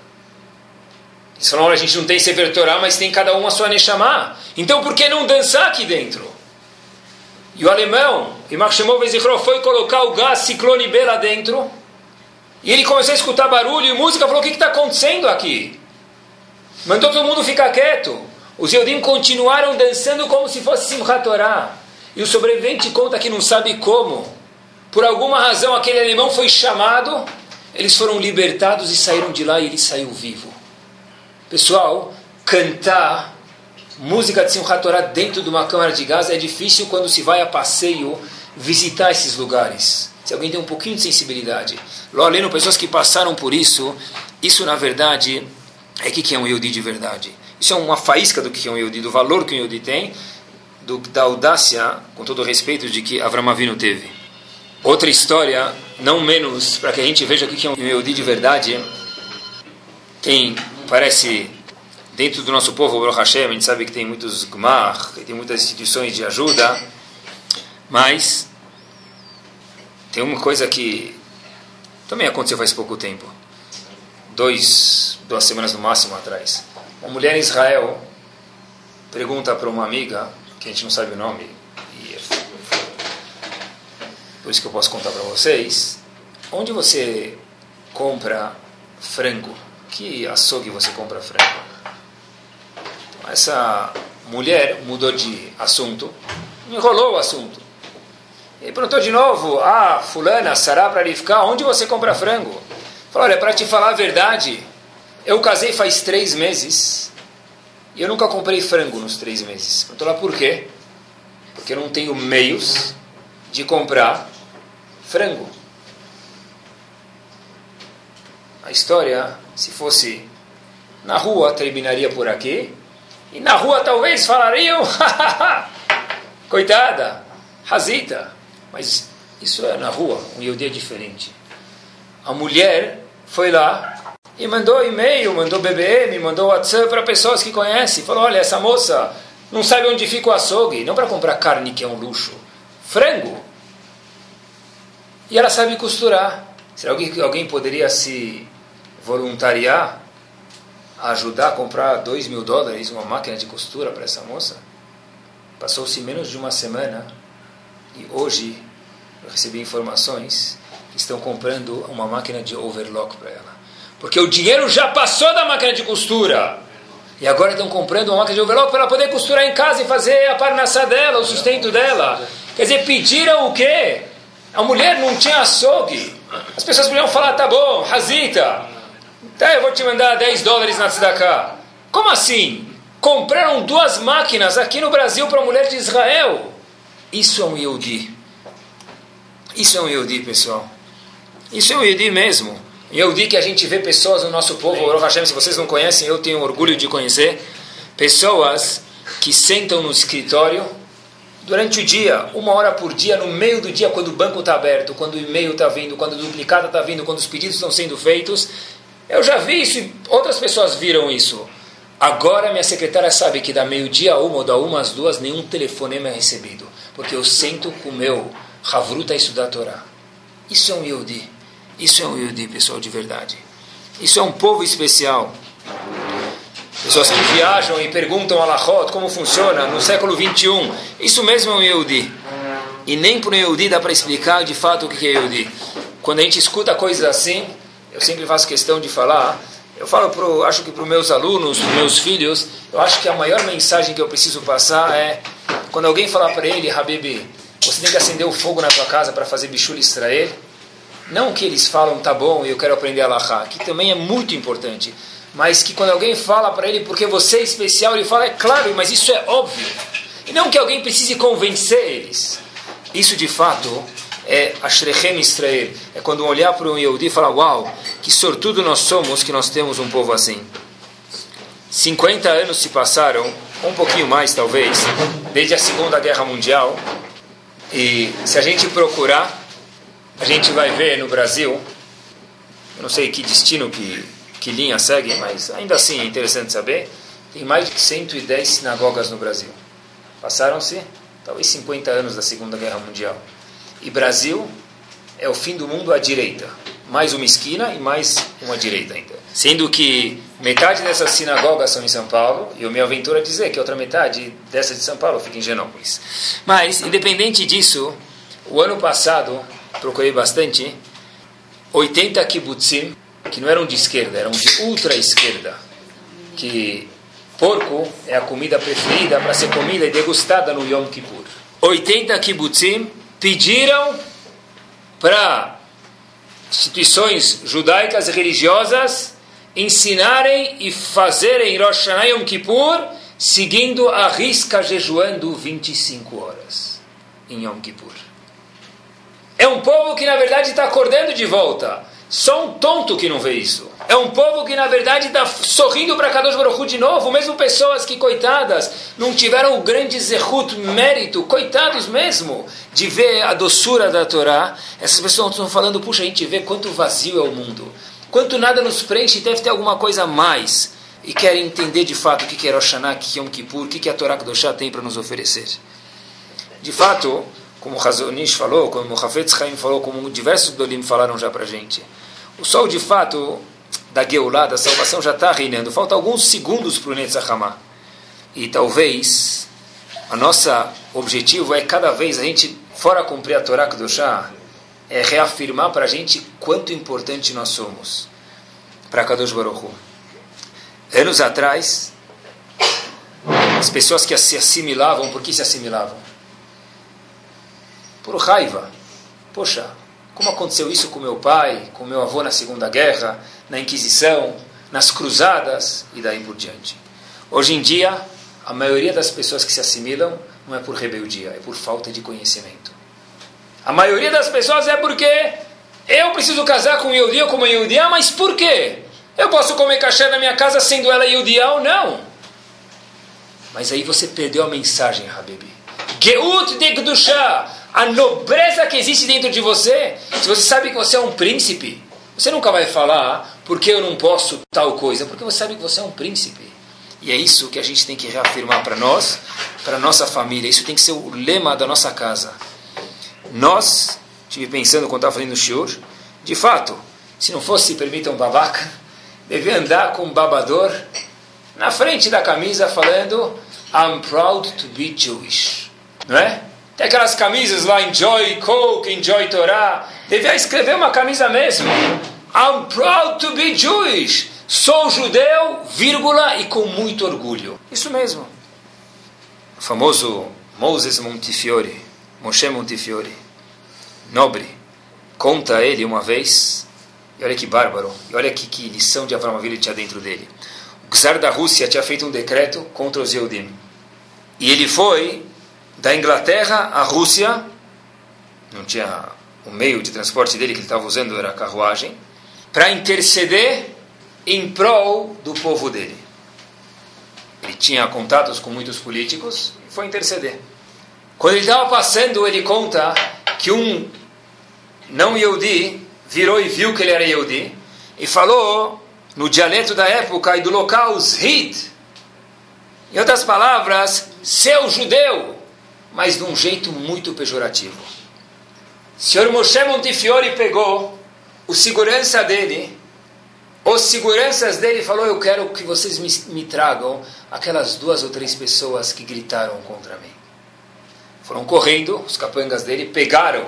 Speaker 3: Eles falaram, a gente não tem Sefer Torah, mas tem cada um a sua Neshama. Então por que não dançar aqui dentro? E o alemão, Imach Shemov foi colocar o gás Ciclone B lá dentro. E ele começou a escutar barulho e música, falou, o que está acontecendo aqui? Mandou todo mundo ficar quieto. Os Yodim continuaram dançando como se fosse Simchat Torah. E o sobrevivente conta que não sabe como. Por alguma razão, aquele alemão foi chamado, eles foram libertados e saíram de lá e ele saiu vivo. Pessoal, cantar música de Simchat Torah dentro de uma câmara de gás é difícil quando se vai a passeio visitar esses lugares. Se alguém tem um pouquinho de sensibilidade. Lolendo pessoas que passaram por isso, isso na verdade é que é um Yehudi de verdade. Isso é uma faísca do que é um Yehudi, do valor que um Yehudi tem, do, da audácia, com todo o respeito, de que Avram Avinu teve. Outra história, não menos, para que a gente veja o que é um Yehudi de verdade, quem parece dentro do nosso povo, Baruch Hashem, a gente sabe que tem muitos Gmar, tem muitas instituições de ajuda, mas tem uma coisa que também aconteceu faz pouco tempo, dois, duas semanas no máximo atrás. Uma mulher em Israel pergunta para uma amiga, que a gente não sabe o nome, por isso que eu posso contar para vocês, onde você compra frango? Que açougue você compra frango? essa mulher mudou de assunto, enrolou o assunto. E perguntou de novo, ah, fulana, Sará para ficar, onde você compra frango? Falou, olha, para te falar a verdade, eu casei faz três meses e eu nunca comprei frango nos três meses. Perguntou lá por quê? Porque eu não tenho meios de comprar frango. A história, se fosse na rua, terminaria por aqui. E na rua talvez falariam, coitada, razita. Mas isso é na rua, um é diferente. A mulher foi lá e mandou e-mail, mandou BBM, mandou WhatsApp para pessoas que conhecem. Falou, olha, essa moça não sabe onde fica o açougue, não para comprar carne que é um luxo, frango. E ela sabe costurar. Será que alguém poderia se voluntariar a ajudar a comprar 2 mil dólares uma máquina de costura para essa moça? Passou-se menos de uma semana e hoje eu recebi informações que estão comprando uma máquina de overlock para ela. Porque o dinheiro já passou da máquina de costura. E agora estão comprando uma máquina de overlock para ela poder costurar em casa e fazer a parnassá dela, o sustento dela. Quer dizer, pediram o quê? A mulher não tinha açougue. As pessoas podiam falar, tá bom, Razita, tá, eu vou te mandar 10 dólares na tzedakah. Como assim? Compraram duas máquinas aqui no Brasil para a mulher de Israel. Isso é um Yehudi. Isso é um Yehudi, pessoal. Isso é um Yehudi mesmo. Yehudi que a gente vê pessoas no nosso povo, Baruch Hashem, se vocês não conhecem, eu tenho orgulho de conhecer, pessoas que sentam no escritório durante o dia, uma hora por dia, no meio do dia, quando o banco está aberto, quando o e-mail está vindo, quando a duplicata está vindo, quando os pedidos estão sendo feitos. Eu já vi isso e outras pessoas viram isso. Agora minha secretária sabe que da meio-dia a uma ou da uma às duas nenhum telefonema é recebido, porque eu sento com o meu Havruta a estudar a Torá. Isso é um Yehudi. Isso é um Yehudi, pessoal, de verdade. Isso é um povo especial. Pessoas que viajam e perguntam a Lachot como funciona no século 21. Isso mesmo é um Yehudi. E nem por um Yehudi dá para explicar de fato o que é Yehudi. Quando a gente escuta coisas assim, eu sempre faço questão de falar eu falo, pro, acho que para os meus alunos, para meus filhos, eu acho que a maior mensagem que eu preciso passar é quando alguém falar para ele, Habib, você tem que acender o fogo na tua casa para fazer bichul Israel. Não que eles falam, tá bom, eu quero aprender a lahá, que também é muito importante. Mas que quando alguém fala para ele, porque você é especial, ele fala, é claro, mas isso é óbvio. E não que alguém precise convencer eles. Isso de fato é Ashrechem Israel. É quando olhar para um Yehudi e falar, uau, que sortudo nós somos que nós temos um povo assim. 50 anos se passaram, um pouquinho mais talvez, desde a Segunda Guerra Mundial. E se a gente procurar, a gente vai ver no Brasil, eu não sei que destino, que, que linha segue, mas ainda assim é interessante saber, tem mais de 110 sinagogas no Brasil. Passaram-se talvez 50 anos da Segunda Guerra Mundial. E Brasil é o fim do mundo à direita. Mais uma esquina e mais uma direita ainda. Sendo que metade dessas sinagogas são em São Paulo, e o meu aventura é dizer que a outra metade dessa de São Paulo fica em Genópolis. Mas, independente disso, o ano passado, procurei bastante, 80 kibbutzim, que não eram de esquerda, eram de ultra esquerda, que porco é a comida preferida para ser comida e degustada no Yom Kippur. 80 kibbutzim pediram para instituições judaicas e religiosas ensinarem e fazerem Rosh Hashanah Yom Kippur seguindo a risca jejuando 25 horas em Yom Kippur. É um povo que na verdade está acordando de volta. Só um tonto que não vê isso. É um povo que, na verdade, está sorrindo para Kadosh Baruch de novo. Mesmo pessoas que, coitadas, não tiveram o grande zehut, mérito, coitados mesmo, de ver a doçura da Torá. Essas pessoas estão falando, puxa, a gente vê quanto vazio é o mundo. Quanto nada nos preenche, deve ter alguma coisa a mais. E querem entender de fato o que é Rosh Hashanah, o que é Yom Kippur, o que a Torá Kedoshá tem para nos oferecer. De fato, como o Hazonish falou, como o Hafetz Chaim falou, como diversos Dolim falaram já para gente. O sol, de fato, da Geulah, da salvação, já está reinando. Falta alguns segundos para o Netzachama. E talvez, a nossa objetivo é cada vez a gente, fora cumprir a Torá Kedoshá, é reafirmar para a gente quanto importante nós somos para Kadosh Baruch. Anos atrás, As pessoas que se assimilavam, por que se assimilavam? Por raiva. Poxa, como aconteceu isso com meu pai, com meu avô na Segunda Guerra, na Inquisição, nas cruzadas e daí por diante. Hoje em dia, a maioria das pessoas que se assimilam não é por rebeldia, é por falta de conhecimento. A maioria das pessoas é porque eu preciso casar com Yehudi ou com uma Yehudiá, mas por quê? Eu posso comer cachê na minha casa sendo ela Yehudiá ou não? Mas aí você perdeu a mensagem, Habibi. Geut de Gdusha, a nobreza que existe dentro de você. Se você sabe que você é um príncipe, você nunca vai falar porque eu não posso tal coisa, porque você sabe que você é um príncipe. E é isso que a gente tem que reafirmar para nós, para nossa família. Isso tem que ser o lema da nossa casa. Nós, estive pensando quando estava fazendo o shiur, de fato, se não fosse, permitam, babaca, devia andar com um babador na frente da camisa falando I'm proud to be Jewish. Não é? Tem aquelas camisas lá, Enjoy Coke, Enjoy Torah. Devia escrever uma camisa mesmo. I'm proud to be Jewish. Sou judeu, vírgula, e com muito orgulho. Isso mesmo. O famoso Moses Montefiore, Moshe Montefiore, nobre, conta ele uma vez, e olha que bárbaro, e olha que, que lição de Avram Avila tinha dentro dele. O czar da Rússia tinha feito um decreto contra os Yehudim. E ele foi da Inglaterra à Rússia, não tinha o meio de transporte dele que ele estava usando era a carruagem, para interceder em prol do povo dele. Ele tinha contatos com muitos políticos e foi interceder. Quando ele estava passando, ele conta que um não Yehudi virou e viu que ele era Yehudi e falou no dialeto da época e do local Zhid. Em outras palavras, seu judeu, mas de um jeito muito pejorativo. Senhor Moshe Montefiore pegou o segurança dele, os seguranças dele falou, eu quero que vocês me, me tragam aquelas duas ou três pessoas que gritaram contra mim. Foram correndo, os capangas dele pegaram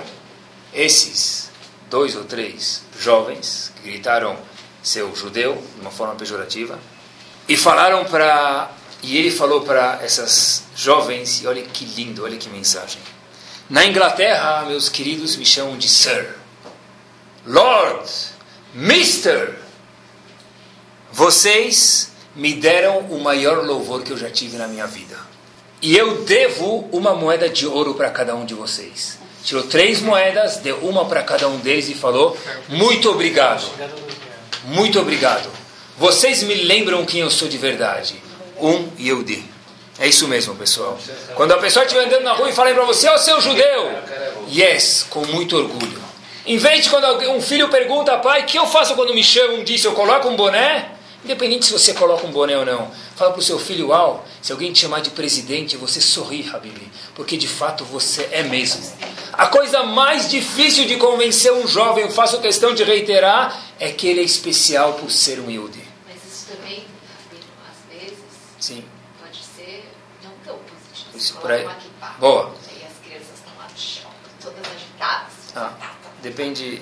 Speaker 3: esses dois ou três jovens que gritaram seu judeu de uma forma pejorativa e falaram para e ele falou para essas jovens e olha que lindo, olha que mensagem. Na Inglaterra, meus queridos me chamam de Sir, Lord, Mister. Vocês me deram o maior louvor que eu já tive na minha vida. E eu devo uma moeda de ouro para cada um de vocês. Tirou três moedas, deu uma para cada um deles e falou: Muito obrigado. Muito obrigado. Vocês me lembram quem eu sou de verdade. Um Yehudi. É isso mesmo, pessoal. Quando a pessoa estiver andando na rua e falar para você, ó, oh, seu judeu. Yes, com muito orgulho. Em vez de quando um filho pergunta, pai, o que eu faço quando me chamam disso? Eu coloco um boné? Independente se você coloca um boné ou não. Fala para o seu filho, uau, se alguém te chamar de presidente, você sorri, Habibi. Porque de fato você é mesmo. A coisa mais difícil de convencer um jovem, eu faço questão de reiterar, é que ele é especial por ser um.
Speaker 4: Mas isso também, às vezes,
Speaker 3: Sim.
Speaker 4: pode ser não tão positivo.
Speaker 3: Isso por aí. Boa.
Speaker 4: E as crianças estão lá no chão, todas agitadas.
Speaker 3: Ah, depende.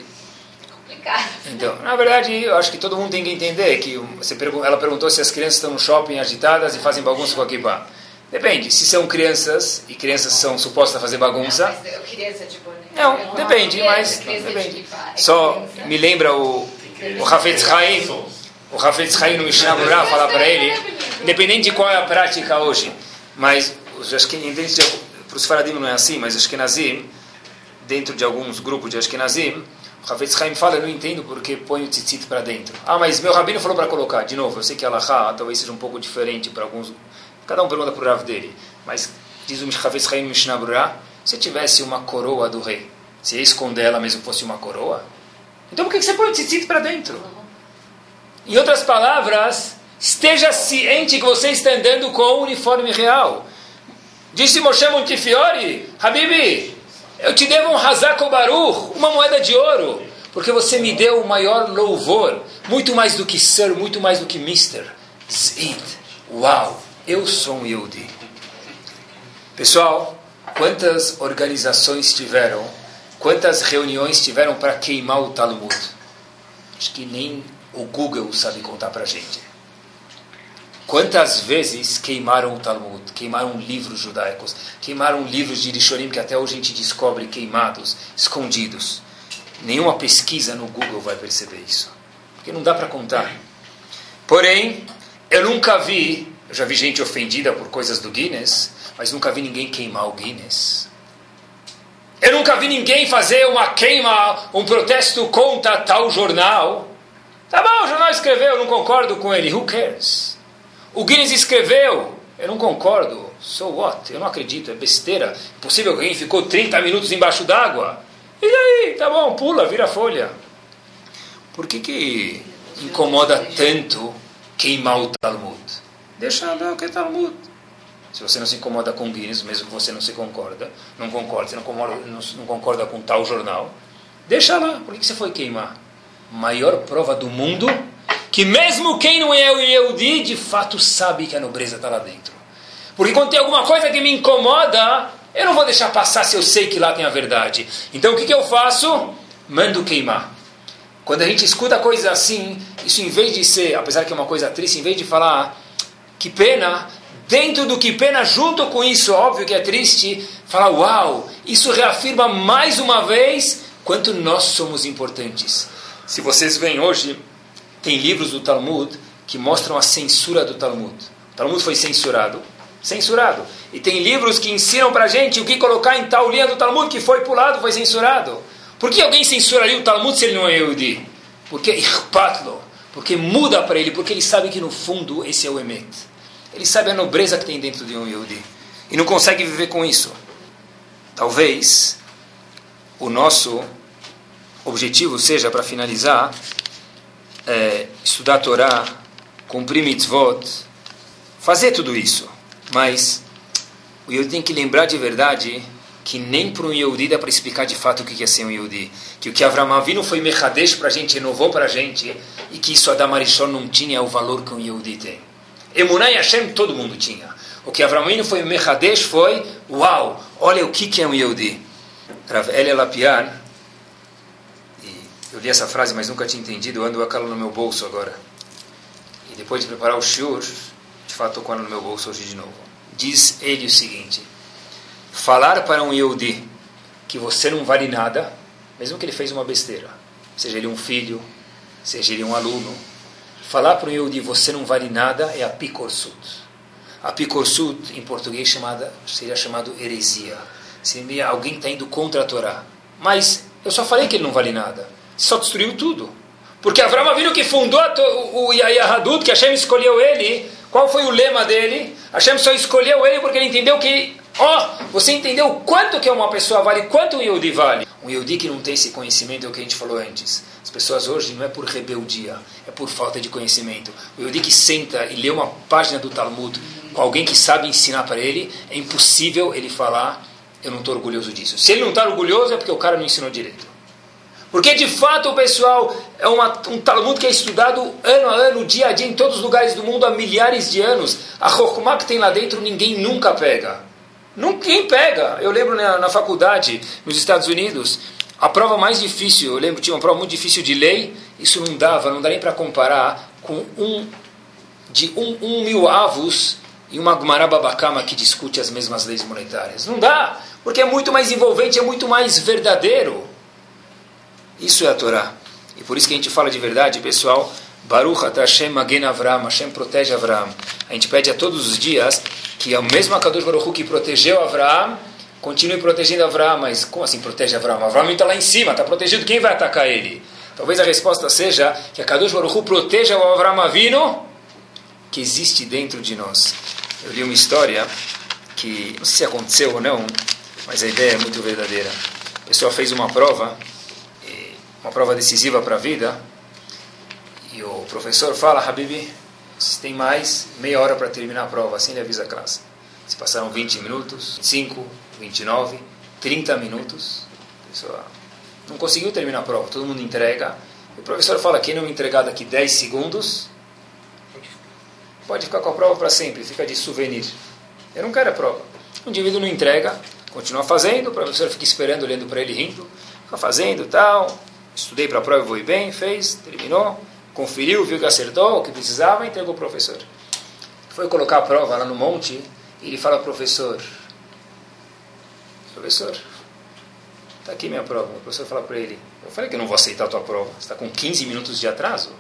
Speaker 4: Complicado.
Speaker 3: Então, na verdade, eu acho que todo mundo tem que entender que você pergun ela perguntou se as crianças estão no shopping agitadas e fazem bagunça com a kippah. Depende. Se são crianças e crianças são supostas a fazer bagunça,
Speaker 4: Não, mas criança de boné.
Speaker 3: Não,
Speaker 4: eu
Speaker 3: depende, mas depende.
Speaker 4: é
Speaker 3: Só me lembra o, o Hafetz Haim, o Hafetz Haim no Mishnah falar para ele, independente de qual é a prática hoje, mas os Ashkenazim, para os Faradim não é assim, mas Ashkenazim, dentro de alguns grupos de Ashkenazim, o Hafetz Haim fala, eu não entendo porque põe o tzitzit para dentro. Ah, mas meu rabino falou para colocar. De novo, eu sei que a Allahá talvez seja um pouco diferente para alguns, cada um pergunta para o Rav dele, mas diz o Hafetz Haim Berurah, se tivesse uma coroa do rei, se ia esconder ela mesmo fosse uma coroa, então por que você põe o tzitzit para dentro? Em outras palavras, esteja ciente que você está andando com o uniforme real. Disse Moshe Montefiore, Habibi, eu te devo um Hazako Baruch, uma moeda de ouro, porque você me deu o maior louvor, muito mais do que Sir, muito mais do que Mister. Zid, uau, eu sou um Yehudi. Pessoal, quantas organizações tiveram, quantas reuniões tiveram para queimar o Talmud? Acho que nem o Google sabe contar para gente. Quantas vezes queimaram o Talmud, queimaram livros judaicos, queimaram livros de Rishonim que até hoje a gente descobre queimados, escondidos. Nenhuma pesquisa no Google vai perceber isso. Porque não dá para contar. Porém, eu nunca vi, eu já vi gente ofendida por coisas do Guinness, mas nunca vi ninguém queimar o Guinness. Eu nunca vi ninguém fazer uma queima, um protesto contra tal jornal. Tá bom, o jornal escreveu, eu não concordo com ele. Who cares? O Guinness escreveu, eu não concordo. So what? Eu não acredito, é besteira. Possível que alguém ficou 30 minutos embaixo d'água? E daí? Tá bom, pula, vira folha. Por que, que incomoda tanto queimar o Talmud? Deixa lá o que é Talmud. Se você não se incomoda com Guinness, mesmo que você não se concorda, não concorda, você não concorda, não, não concorda com tal jornal, deixa lá. Por que, que você foi queimar? Maior prova do mundo que mesmo quem não é o Yehudi, de fato sabe que a nobreza está lá dentro. Porque quando tem alguma coisa que me incomoda, eu não vou deixar passar se eu sei que lá tem a verdade. Então o que, que eu faço? Mando queimar. Quando a gente escuta coisas assim, isso em vez de ser, apesar que é uma coisa triste, em vez de falar que pena, dentro do que pena, junto com isso, óbvio que é triste, falar uau, isso reafirma mais uma vez quanto nós somos importantes. Se vocês veem hoje, tem livros do Talmud que mostram a censura do Talmud. O Talmud foi censurado. Censurado. E tem livros que ensinam para gente o que colocar em tal linha do Talmud que foi pulado, foi censurado. Por que alguém censuraria o Talmud se ele não é Yehudi? Porque Ichpatlo. Porque muda para ele, porque ele sabe que no fundo esse é o Emet. Ele sabe a nobreza que tem dentro de um Yehudi. E não consegue viver com isso. Talvez o nosso objetivo seja, para finalizar, é, estudar a Torá, cumprir mitzvot, fazer tudo isso. Mas o Yehudi tem que lembrar de verdade que nem para um Yehudi dá para explicar de fato o que é ser um Yehudi. Que o que Avram Avinu foi Mechadesh para a gente, renovou para a gente, e que isso Adam Arishon não tinha o valor que um Yehudi tem. Emunai Hashem todo mundo tinha. O que Avram Avinu foi Mechadesh foi, uau, olha o que é um Yehudi. Rav Elia Lapiar, eu li essa frase, mas nunca tinha entendido. Eu ando com ela no meu bolso agora. E depois de preparar o shiur, de fato estou com ela no meu bolso hoje de novo. Diz ele o seguinte: Falar para um Yehudi que você não vale nada, mesmo que ele fez uma besteira, seja ele um filho, seja ele um aluno, falar para um Yehudi você não vale nada é a picorsut. A picorsut, em português, chamada, seria chamado heresia. Seria alguém está indo contra a Torá. Mas eu só falei que ele não vale nada só destruiu tudo. Porque Avram Avinu que fundou o Yahadut, que Hashem escolheu ele, qual foi o lema dele? Hashem só escolheu ele porque ele entendeu que, ó, oh, você entendeu quanto que uma pessoa vale, quanto um Yehudi vale. Um Yehudi que não tem esse conhecimento é o que a gente falou antes. As pessoas hoje não é por rebeldia, é por falta de conhecimento. O Yehudi que senta e lê uma página do Talmud com alguém que sabe ensinar para ele, é impossível ele falar, eu não estou orgulhoso disso. Se ele não está orgulhoso é porque o cara não ensinou direito. Porque de fato, pessoal, é uma, um Talmud que é estudado ano a ano, dia a dia, em todos os lugares do mundo há milhares de anos. A Chokhmah que tem lá dentro ninguém nunca pega. Ninguém pega. Eu lembro na, na faculdade, nos Estados Unidos, a prova mais difícil, eu lembro, tinha uma prova muito difícil de lei, isso não dava, não dá nem para comparar com um de um, um mil avos e uma Gumarababacama que discute as mesmas leis monetárias. Não dá, porque é muito mais envolvente, é muito mais verdadeiro. Isso é a Torá. E por isso que a gente fala de verdade, pessoal. Baruch Hashem Magen Avram, Hashem protege Avram. A gente pede a todos os dias que é o mesmo Akadosh Baruch que protegeu Avram, continue protegendo Avram. Mas como assim protege Avram? Avram está lá em cima, está protegido. Quem vai atacar ele? Talvez a resposta seja que a Kadosh Baruch proteja o Avram Avino que existe dentro de nós. Eu li uma história que não sei se aconteceu ou não, mas a ideia é muito verdadeira. A pessoa fez uma prova uma prova decisiva para a vida, e o professor fala, Habibi, você tem mais meia hora para terminar a prova, assim ele avisa a classe. Se passaram 20 minutos, 25, 29, 30 minutos, a pessoa não conseguiu terminar a prova, todo mundo entrega. O professor fala, quem não me entregar daqui 10 segundos, pode ficar com a prova para sempre, fica de souvenir. Eu não quero a prova. O indivíduo não entrega, continua fazendo, o professor fica esperando, olhando para ele, rindo, fica fazendo tal, estudei para a prova, vou bem, fez, terminou, conferiu, viu que acertou o que precisava entregou o professor. Foi colocar a prova lá no monte e ele fala, professor, professor, está aqui minha prova. O professor fala para ele, eu falei que eu não vou aceitar a tua prova, você está com 15 minutos de atraso.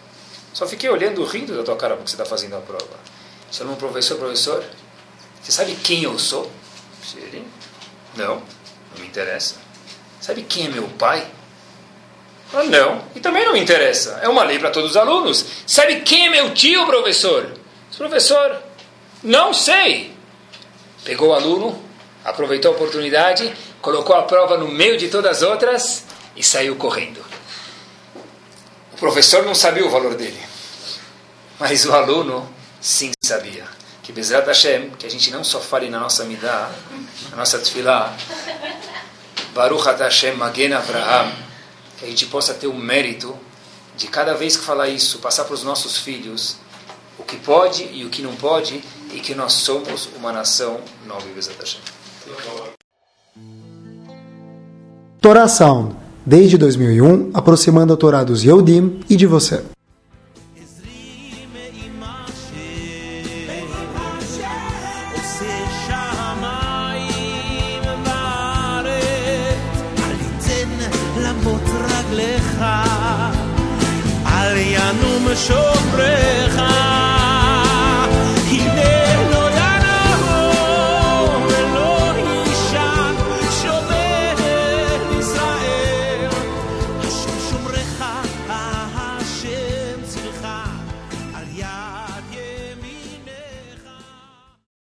Speaker 3: Só fiquei olhando, rindo da tua cara porque você está fazendo a prova. Chamou o professor, professor, você sabe quem eu sou? Ele, não, não me interessa. Sabe quem é meu pai? Ah, não, e também não me interessa. É uma lei para todos os alunos. Sabe quem é meu tio, professor? Professor, não sei. Pegou o aluno, aproveitou a oportunidade, colocou a prova no meio de todas as outras e saiu correndo. O professor não sabia o valor dele, mas o aluno sim sabia. Que Bezrat Hashem, que a gente não só fale na nossa midah, na nossa tefillah, Baruch Hashem Magen Abraham, que a gente possa ter o mérito de cada vez que falar isso, passar para os nossos filhos o que pode e o que não pode, e que nós somos uma nação nova Bezrat Hashem.
Speaker 1: Torá Sound, desde 2001, aproximando a Torá dos Yehudim e de você.